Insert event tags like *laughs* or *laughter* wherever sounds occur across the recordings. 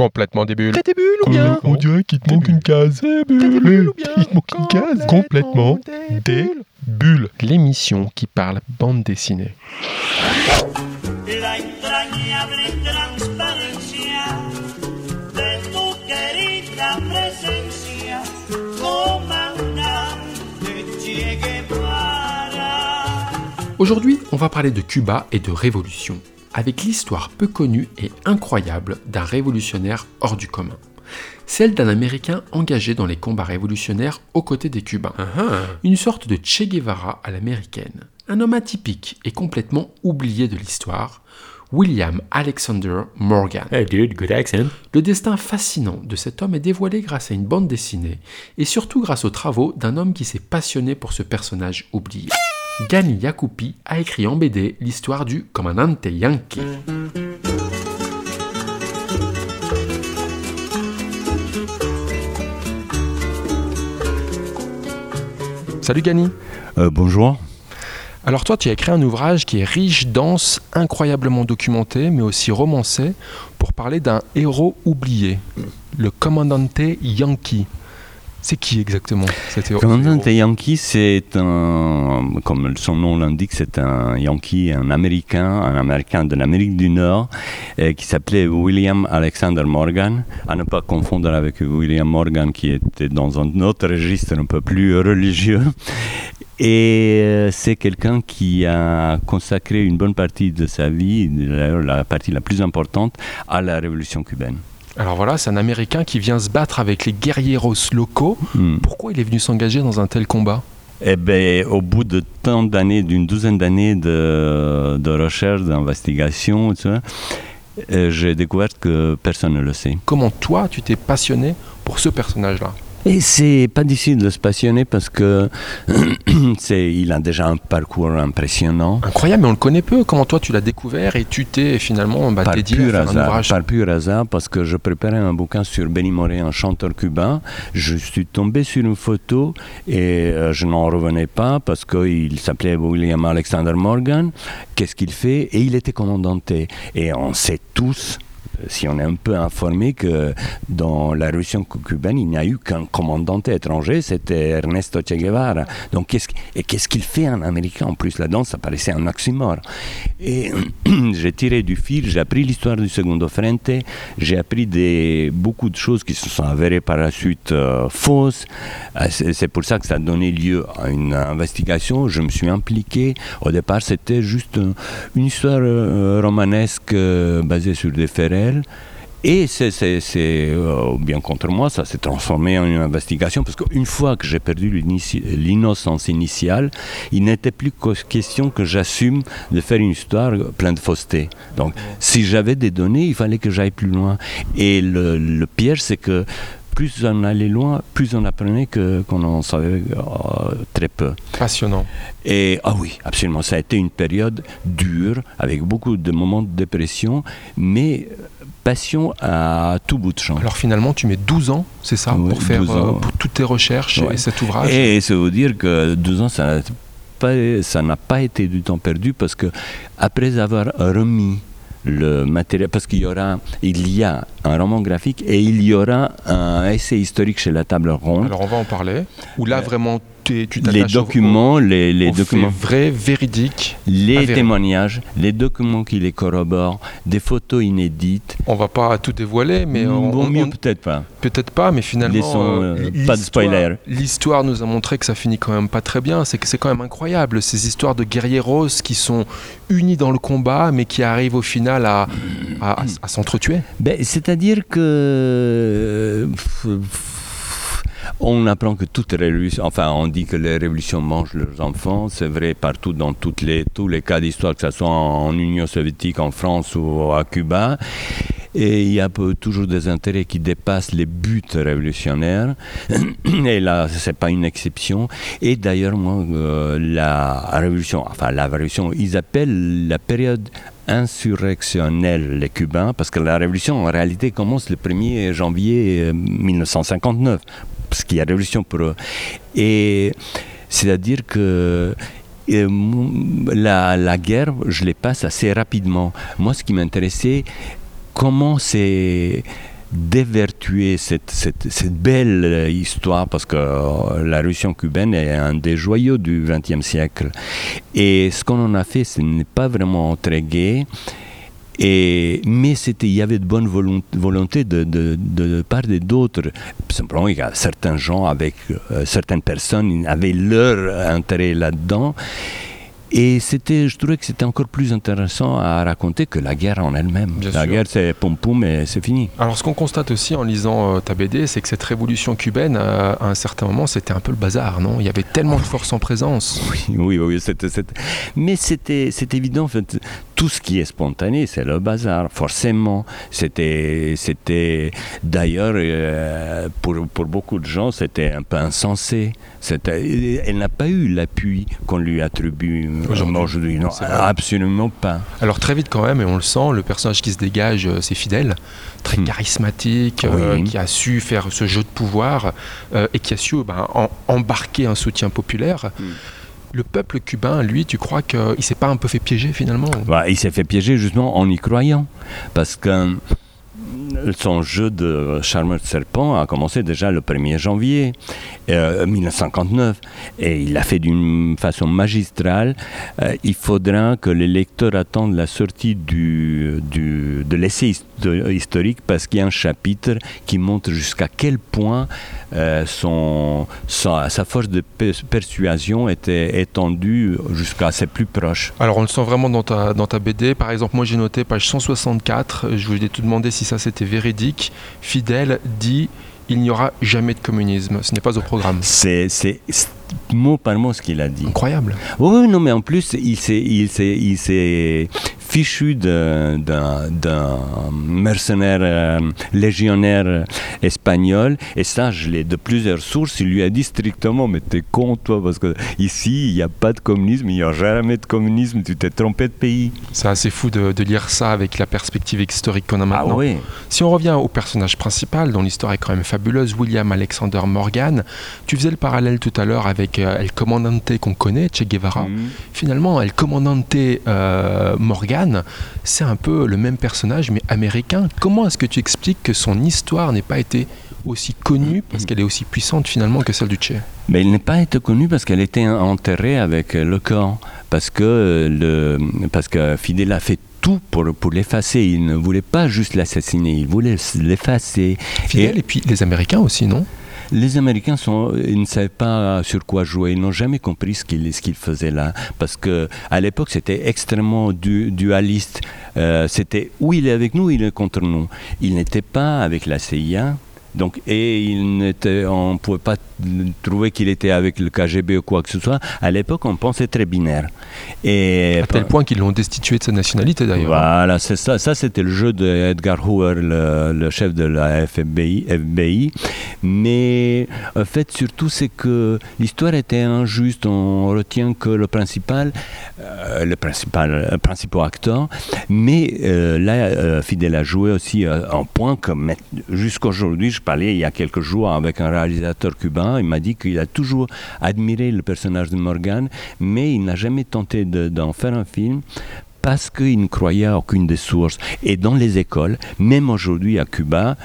Complètement des bulles. T'as des bulles ou bien On dirait qu'il te manque une case. Des bulles ou bien Il te manque une case. Complètement des bulles. L'émission qui parle bande dessinée. Aujourd'hui, on va parler de Cuba et de révolution, avec l'histoire peu connue et incroyable d'un révolutionnaire hors du commun. Celle d'un Américain engagé dans les combats révolutionnaires aux côtés des Cubains. Une sorte de Che Guevara à l'américaine. Un homme atypique et complètement oublié de l'histoire, William Alexander Morgan. Hey dude, good accent. Le destin fascinant de cet homme est dévoilé grâce à une bande dessinée et surtout grâce aux travaux d'un homme qui s'est passionné pour ce personnage oublié. Gani Yakupi a écrit en BD l'histoire du Commandante Yankee. Salut Gany. Euh, bonjour. Alors toi, tu as écrit un ouvrage qui est riche, dense, incroyablement documenté, mais aussi romancé, pour parler d'un héros oublié, le Commandante Yankee. C'est qui exactement cet héros Commandante héros Yankee, c'est un, comme son nom l'indique, c'est un Yankee, un Américain, un Américain de l'Amérique du Nord, euh, qui s'appelait William Alexander Morgan, à ne pas confondre avec William Morgan, qui était dans un autre registre un peu plus religieux. Et euh, c'est quelqu'un qui a consacré une bonne partie de sa vie, d'ailleurs la partie la plus importante, à la révolution cubaine. Alors voilà, c'est un Américain qui vient se battre avec les guerrieros locaux. Hmm. Pourquoi il est venu s'engager dans un tel combat? Eh bien, au bout de tant d'années, d'une douzaine d'années de, de recherche, d'investigation, euh, j'ai découvert que personne ne le sait. Comment toi, tu t'es passionné pour ce personnage-là? Et c'est pas difficile de se passionner parce que *clears throat* c'est, il a déjà un parcours impressionnant. Incroyable, mais on le connaît peu. Comment toi, tu l'as découvert et tu t'es finalement bah, par dédié pur à un ouvrage par pur hasard, parce que je préparais un bouquin sur Benny Moré, un chanteur cubain. Je suis tombé sur une photo et euh, je n'en revenais pas parce qu'il s'appelait William Alexander Morgan. Qu'est-ce qu'il fait? Et il était commandanté. Et on sait tous si on est un peu informé que dans la révolution cu- cubaine, il n'y a eu qu'un commandant étranger, c'était Ernesto Che Guevara. Donc, qu'est-ce, qu- et qu'est-ce qu'il fait un Américain en plus là-dedans Ça paraissait un oxymore. Et *clears throat* j'ai tiré du fil, j'ai appris l'histoire du Segundo Frente, j'ai appris beaucoup de choses qui se sont avérées par la suite euh, fausses. Euh, C'est, pour ça que ça a donné lieu à une investigation. Je me suis impliqué. Au départ, c'était juste euh, une histoire romanesque basée sur des faits Et c'est, euh, bien contre moi, ça s'est transformé en une investigation parce qu'une fois que j'ai perdu l'innocence initiale, il n'était plus que- question que j'assume de faire une histoire pleine de fausseté. Donc, si j'avais des données, il fallait que j'aille plus loin. Et le, le piège, c'est que plus on allait loin, plus on apprenait que, qu'on en savait euh, très peu. Passionnant. Et ah oui, absolument, ça a été une période dure, avec beaucoup de moments de dépression, mais passion à tout bout de champ. Alors finalement, tu mets 12 ans, c'est ça, Oui, pour faire 12 ans. euh, pour toutes tes recherches Ouais. et cet ouvrage. Et ça veut dire que deux ans, ça n'a pas, ça pas été du temps perdu parce que après avoir remis le matériel, parce qu'il y aura, il y a un roman graphique et il y aura un essai historique chez la table ronde. Alors on va en parler. Où là Euh, vraiment, tu les t'attaches documents, les, les aux documents, vrais, véridiques. les avérés. témoignages, les documents qui les corroborent, des photos inédites. On va pas tout dévoiler, mais on, Bon, on- mieux peut-être pas. peut-être pas, mais finalement, Laissons, euh, pas de spoiler. L'histoire nous a montré que ça finit quand même pas très bien. C'est que c'est quand même incroyable ces histoires de guerrieros qui sont unis dans le combat, mais qui arrivent au final à, à- à- à s'entretuer. Ben, C'est-à-dire que euh, on apprend que toute révolution, enfin on dit que les révolutions mangent leurs enfants, c'est vrai partout dans toutes les, tous les cas d'histoire, que ce soit en Union soviétique, en France ou à Cuba. Et il y a toujours des intérêts qui dépassent les buts révolutionnaires. *clears throat* Et là, c'est pas une exception. Et d'ailleurs, moi, euh, la révolution, enfin la révolution, ils appellent la période insurrectionnelle les Cubains, parce que la révolution en réalité commence le 1er janvier euh, 1959, parce qu'il y a révolution pour eux. Et c'est-à-dire que euh, la, la guerre, je les passe assez rapidement. Moi, ce qui m'intéressait, comment c'est dévertuer cette, cette- belle histoire parce que euh, la révolution cubaine est un des joyaux du XXe siècle. Et ce qu'on en a fait, ce n'est pas vraiment très gai. Et, mais c'était, il y avait de bonne volon- volonté de, de, de part et d'autre. Simplement, il y a certains gens avec euh, certaines personnes avaient leur intérêt là-dedans. Et c'était, je trouvais que c'était encore plus intéressant à raconter que la guerre en elle-même. La sûr. guerre, c'est pom pom et c'est fini. Alors ce qu'on constate aussi en lisant euh, ta BD, c'est que cette révolution cubaine, euh, à un certain moment, c'était un peu le bazar, non? Il y avait tellement de force en présence. Oui, oui, oui, Mais c'était, c'est évident, en fait, tout ce qui est spontané, c'est le bazar, forcément. C'était, c'était d'ailleurs, euh, pour, pour beaucoup de gens, c'était un peu insensé. C'était, elle n'a pas eu l'appui qu'on lui attribue Aujourd'hui. Non, absolument pas. Alors très vite quand même, et on le sent, le personnage qui se dégage, euh, c'est Fidel, très Hmm. charismatique, euh, qui a su faire ce jeu de pouvoir euh, et qui a su ben, en- embarquer un soutien populaire. Hmm. Le peuple cubain, lui, tu crois qu'il s'est pas un peu fait piéger finalement? Bah, il s'est fait piéger justement en y croyant. Parce que son jeu de charmeur de serpent a commencé déjà le 1er janvier euh, 1959 et il l'a fait d'une façon magistrale. Euh, il faudra que les lecteurs attendent la sortie du, de l'essai histo- historique parce qu'il y a un chapitre qui montre jusqu'à quel point euh, son, sa, force de pers- persuasion était étendue jusqu'à ses plus proches. Alors on le sent vraiment dans ta, dans ta BD. Par exemple, moi j'ai noté page 164, je voulais te demander si ça c'était véridique. Fidel dit il n'y aura jamais de communisme, ce n'est pas au programme. C'est mot par mot ce qu'il a dit. Incroyable. Oui, oui, non, mais en plus, s'est, il s'est fichu d'un, mercenaire euh, légionnaire espagnol. Et ça, je l'ai de plusieurs sources. Il lui a dit strictement, mais t'es con, toi, parce que ici, il n'y a pas de communisme, il n'y aura jamais de communisme, tu t'es trompé de pays. C'est assez fou de, de lire ça avec la perspective historique qu'on a maintenant. Ah oui. Si on revient au personnage principal, dont l'histoire est quand même fabuleuse, William Alexander Morgan, tu faisais le parallèle tout à l'heure avec euh, El Comandante qu'on connaît, Che Guevara. Mhm. Finalement, El Comandante euh, Morgan, c'est un peu le même personnage, mais américain. Comment est-ce que tu expliques que son histoire n'ait pas été aussi connue, parce qu'elle est aussi puissante finalement que celle du Che Mais il n'est pas été connu parce qu'elle était enterrée avec le corps. Parce que, euh, le, parce que Fidel a fait tout pour, pour l'effacer. Il ne voulait pas juste l'assassiner, il voulait l'effacer. Fidèle, et puis les Américains aussi, non? Les Américains ne savaient pas sur quoi jouer. Ils n'ont jamais compris ce qu'ils faisaient là, parce que à l'époque c'était extrêmement du- dualiste. Euh, c'était où il est avec nous, il est contre nous. Il n'était pas avec la CIA. Donc, et il on ne pouvait pas trouver qu'il était avec le KGB ou quoi que ce soit. À l'époque, on pensait très binaire. Et À tel point qu'ils l'ont destitué de sa nationalité d'ailleurs. voilà, c'est ça. Ça, c'était le jeu de Edgar Hoover, le, le chef de la FBI, FBI. Mais en fait, surtout, c'est que l'histoire était injuste. On retient que le principal, euh, le principal, le principal acteur. Mais euh, là, euh, Fidel a joué aussi un point que jusqu'aujourd'hui, je parlais il y a quelques jours avec un réalisateur cubain. Il m'a dit qu'il a toujours admiré le personnage de Morgan, mais il n'a jamais tenté de- d'en faire un film parce qu'il ne croyait à aucune des sources. Et dans les écoles, même aujourd'hui à Cuba,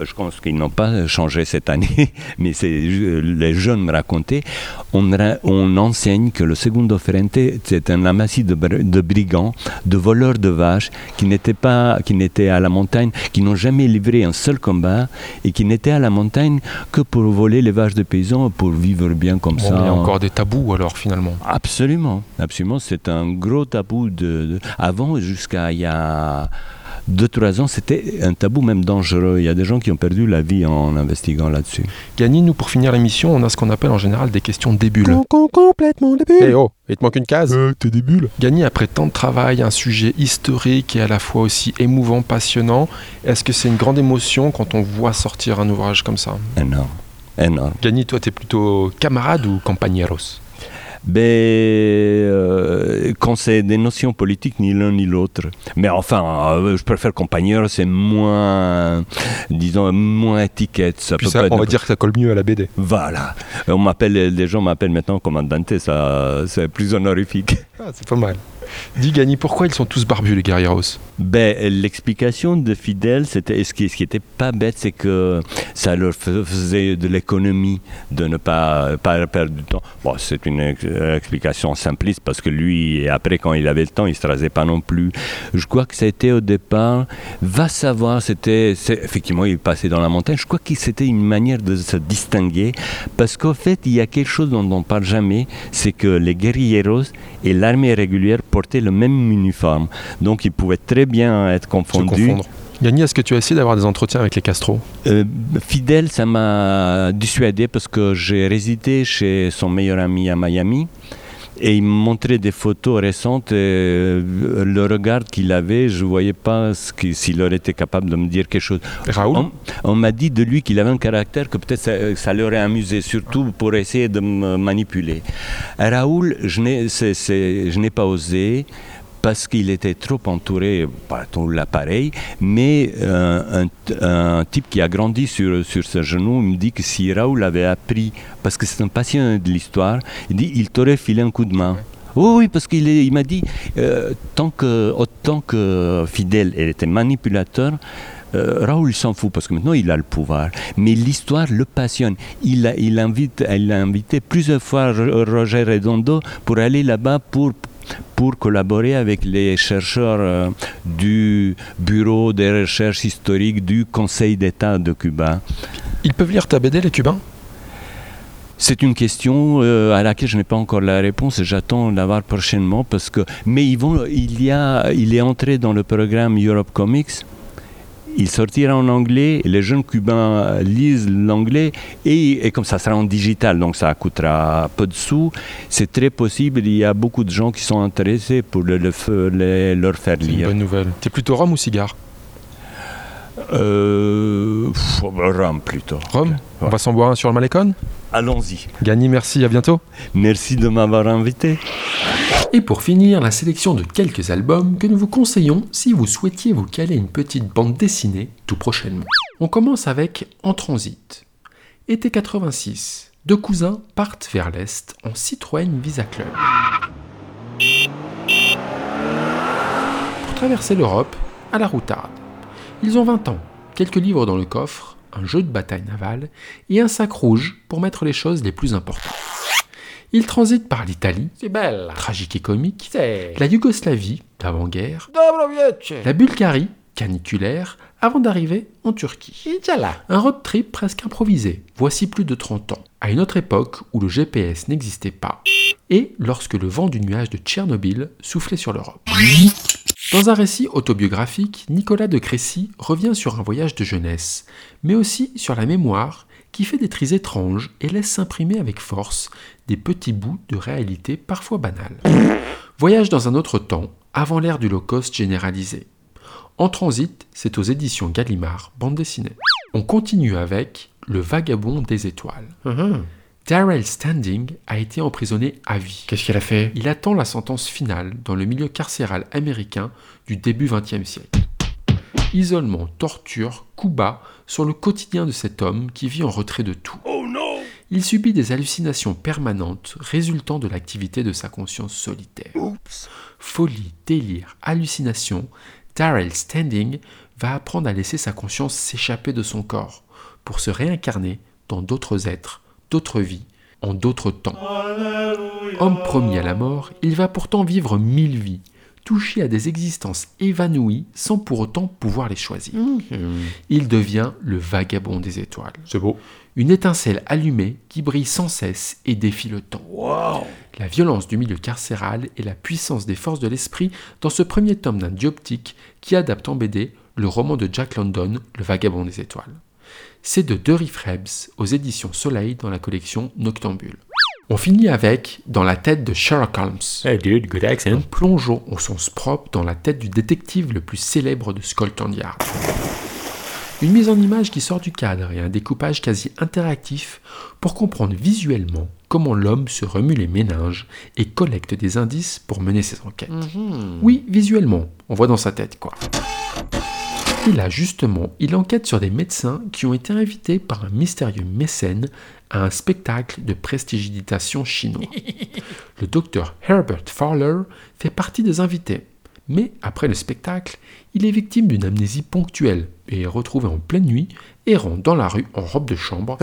je pense qu'ils n'ont pas changé cette année, *laughs* mais c'est euh, les jeunes me racontaient, on, enseigne que le Segundo Frente, c'est un amassis de, br- de brigands, de voleurs de vaches, qui n'étaient pas, qui n'étaient à la montagne, qui n'ont jamais livré un seul combat, et qui n'étaient à la montagne que pour voler les vaches de paysans, pour vivre bien comme Bon, ça. il y a encore des tabous alors finalement. Absolument, absolument. C'est un gros tabou. De, de- avant, jusqu'à il y a 2-3 ans, c'était un tabou même dangereux. Il y a des gens qui ont perdu la vie en investiguant là-dessus. Gagny, nous pour finir l'émission, on a ce qu'on appelle en général des questions débiles. complètement débile. Eh oh, il te manque une case. Euh, t'es des bulles. Gagny, après tant de travail, un sujet historique et à la fois aussi émouvant, passionnant, est-ce que c'est une grande émotion quand on voit sortir un ouvrage comme ça? Énorme. Énorme. Gagny, toi, t'es plutôt camarade ou compañeros Ben, euh, quand c'est des notions politiques, ni l'un ni l'autre. Mais enfin, euh, je préfère compagnon, c'est moins, disons, moins étiquette. Ça Puis peut ça, pas être on va dire que ça colle mieux à la BD. Voilà. On m'appelle, les gens m'appellent maintenant commandante, ça, c'est plus honorifique. Ah, c'est pas mal. Dis Gagny, pourquoi ils sont tous barbus les guerrieros Ben, l'explication de Fidel, c'était ce qui, ce qui était pas bête, c'est que ça leur fais- faisait de l'économie de ne pas, pas perdre du temps. Bon, c'est une ex- explication simpliste parce que lui, après, quand il avait le temps, il se rasait pas non plus. Je crois que c'était au départ, va savoir, c'était, effectivement, il passait dans la montagne. Je crois que c'était une manière de se distinguer parce qu'au fait, il y a quelque chose dont on ne parle jamais, c'est que les guerrilleros et l'armée régulière portaient le même uniforme. Donc, ils pouvaient très bien être confondus. Gagny, est-ce que tu as essayé d'avoir des entretiens avec les Castro? Euh, Fidel, ça m'a dissuadé parce que j'ai résidé chez son meilleur ami à Miami. Et il me montrait des photos récentes et euh, le regard qu'il avait, je ne voyais pas s'il aurait été capable de me dire quelque chose. Raoul On, on m'a dit de lui qu'il avait un caractère que peut-être ça, ça l'aurait amusé, surtout pour essayer de me manipuler. Raoul, je n'ai pas osé parce qu'il était trop entouré par tout l'appareil, mais un, type qui a grandi sur, sur ce genou me dit que si Raoul avait appris, parce que c'est un passionné de l'histoire, il dit il t'aurait filé un coup de main. Oui, oui, parce qu'il m'a dit, euh, tant que, autant que Fidel elle était manipulateur, euh, Raoul s'en fout parce que maintenant il a le pouvoir. Mais l'histoire le passionne. Il il invite, il a invité plusieurs fois Ro- Roger Redondo pour aller là-bas pour pour collaborer avec les chercheurs euh, du Bureau des recherches historiques du Conseil d'État de Cuba. Ils peuvent lire ta BD, les Cubains? C'est une question euh, à laquelle je n'ai pas encore la réponse et j'attends l'avoir prochainement parce que mais ils vont il y a il est entré dans le programme Europe Comics. Il sortira en anglais, les jeunes cubains lisent l'anglais et, et comme ça sera en digital, donc ça coûtera peu de sous. C'est très possible, il y a beaucoup de gens qui sont intéressés pour le, leur faire C'est une lire. bonne nouvelle. T'es plutôt rhum ou cigare? Euh, pff, plutôt. Rhum? On va s'en boire un sur le Malécon Allons-y. Gagny, merci, à bientôt. Merci de m'avoir invité. Et pour finir, la sélection de quelques albums que nous vous conseillons si vous souhaitiez vous caler une petite bande dessinée tout prochainement. On commence avec En Transit. Été 86. Deux cousins partent vers l'Est en Citroën Visa Club. Pour traverser l'Europe à la routarde. Ils ont 20 ans, quelques livres dans le coffre, un jeu de bataille navale et un sac rouge pour mettre les choses les plus importantes. Ils transitent par l'Italie, C'est belle. tragique et comique, C'est. la Yougoslavie, d'avant-guerre, la Bulgarie, caniculaire, avant d'arriver en Turquie. Un road trip presque improvisé, voici plus de 30 ans, à une autre époque où le GPS n'existait pas, et lorsque le vent du nuage de Tchernobyl soufflait sur l'Europe. Dans un récit autobiographique, Nicolas de Crécy revient sur un voyage de jeunesse, mais aussi sur la mémoire qui fait des tris étranges et laisse s'imprimer avec force des petits bouts de réalité parfois banale. Voyage dans un autre temps, avant l'ère du low-cost généralisé. En transit, c'est aux éditions Gallimard, bande dessinée. On continue avec Le Vagabond des étoiles. Mhm. Darrell Standing a été emprisonné à vie. Qu'est-ce qu'il a fait? Il attend la sentence finale dans le milieu carcéral américain du début XXe siècle. Isolement, torture, coups bas sont le quotidien de cet homme qui vit en retrait de tout. Il subit des hallucinations permanentes résultant de l'activité de sa conscience solitaire. Folie, délire, hallucination, Darrell Standing va apprendre à laisser sa conscience s'échapper de son corps pour se réincarner dans d'autres êtres, d'autres vies, en d'autres temps. Homme promis à la mort, il va pourtant vivre mille vies, toucher à des existences évanouies sans pour autant pouvoir les choisir. Il devient le vagabond des étoiles. C'est beau. Une étincelle allumée qui brille sans cesse et défie le temps. La violence du milieu carcéral et la puissance des forces de l'esprit dans ce premier tome d'un dioptique qui adapte en BD le roman de Jack London, Le Vagabond des Étoiles. C'est de Dury Frebs aux éditions Soleil dans la collection Noctambule. On finit avec Dans la tête de Sherlock Holmes. Hey dude, good accent. Plongeons au sens propre dans la tête du détective le plus célèbre de Scotland Yard. Une mise en image qui sort du cadre et un découpage quasi interactif pour comprendre visuellement comment l'homme se remue les méninges et collecte des indices pour mener ses enquêtes. Oui, visuellement, on voit dans sa tête quoi. Et là, justement, il enquête sur des médecins qui ont été invités par un mystérieux mécène à un spectacle de prestidigitation chinois. *laughs* Le docteur Herbert Fowler fait partie des invités. Mais après le spectacle, il est victime d'une amnésie ponctuelle et est retrouvé en pleine nuit, errant dans la rue en robe de chambre,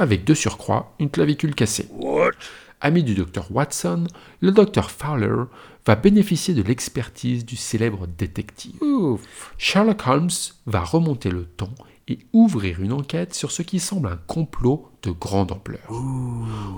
avec de surcroît une clavicule cassée. Ami du docteur Watson, le docteur Fowler va bénéficier de l'expertise du célèbre détective. Sherlock Holmes va remonter le temps et ouvrir une enquête sur ce qui semble un complot de grande ampleur.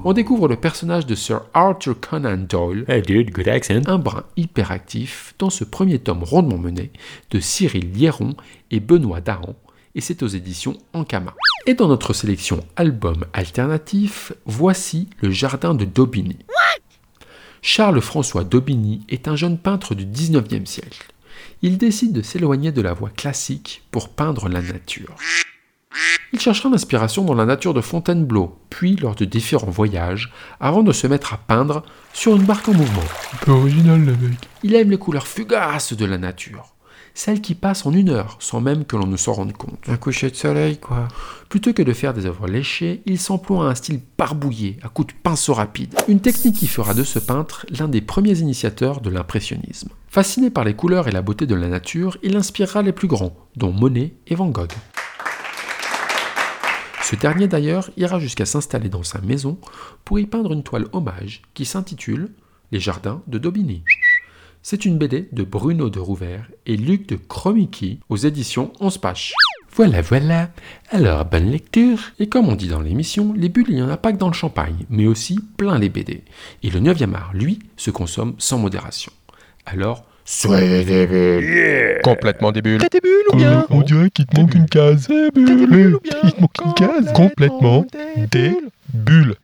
On découvre le personnage de Sir Arthur Conan Doyle, Hey, dude, good accent. un brin hyperactif dans ce premier tome rondement mené de Cyril Liéron et Benoît Dahan, et c'est aux éditions Ankama. Et dans notre sélection album alternatif, voici Le Jardin de Daubigny. Charles-François Daubigny est un jeune peintre du 19e siècle. Il décide de s'éloigner de la voie classique pour peindre la nature. Il cherchera l'inspiration dans la nature de Fontainebleau, puis lors de différents voyages, avant de se mettre à peindre sur une barque en mouvement. Un peu original, le mec. Il aime les couleurs fugaces de la nature, celles qui passent en une heure sans même que l'on ne s'en rende compte. Un coucher de soleil, quoi. Plutôt que de faire des œuvres léchées, il s'emploie à un style barbouillé, à coups de pinceau rapide. Une technique qui fera de ce peintre l'un des premiers initiateurs de l'impressionnisme. Fasciné par les couleurs et la beauté de la nature, il inspirera les plus grands, dont Monet et Van Gogh. Ce dernier d'ailleurs ira jusqu'à s'installer dans sa maison pour y peindre une toile hommage qui s'intitule Les jardins de Daubigny. C'est une BD de Bruno de Rouvert et Luc de Chromiki aux éditions 11 pages. Voilà, voilà. Alors, bonne lecture. Et comme on dit dans l'émission, les bulles, il n'y en a pas que dans le champagne, mais aussi plein les BD. Et le 9e art, lui, se consomme sans modération. Alors, soyez des bulles. Complètement des bulles. Des bulles ou bien On dirait qu'il te manque une case. Des bulles ou bien Il te manque une case. Complètement des bulles.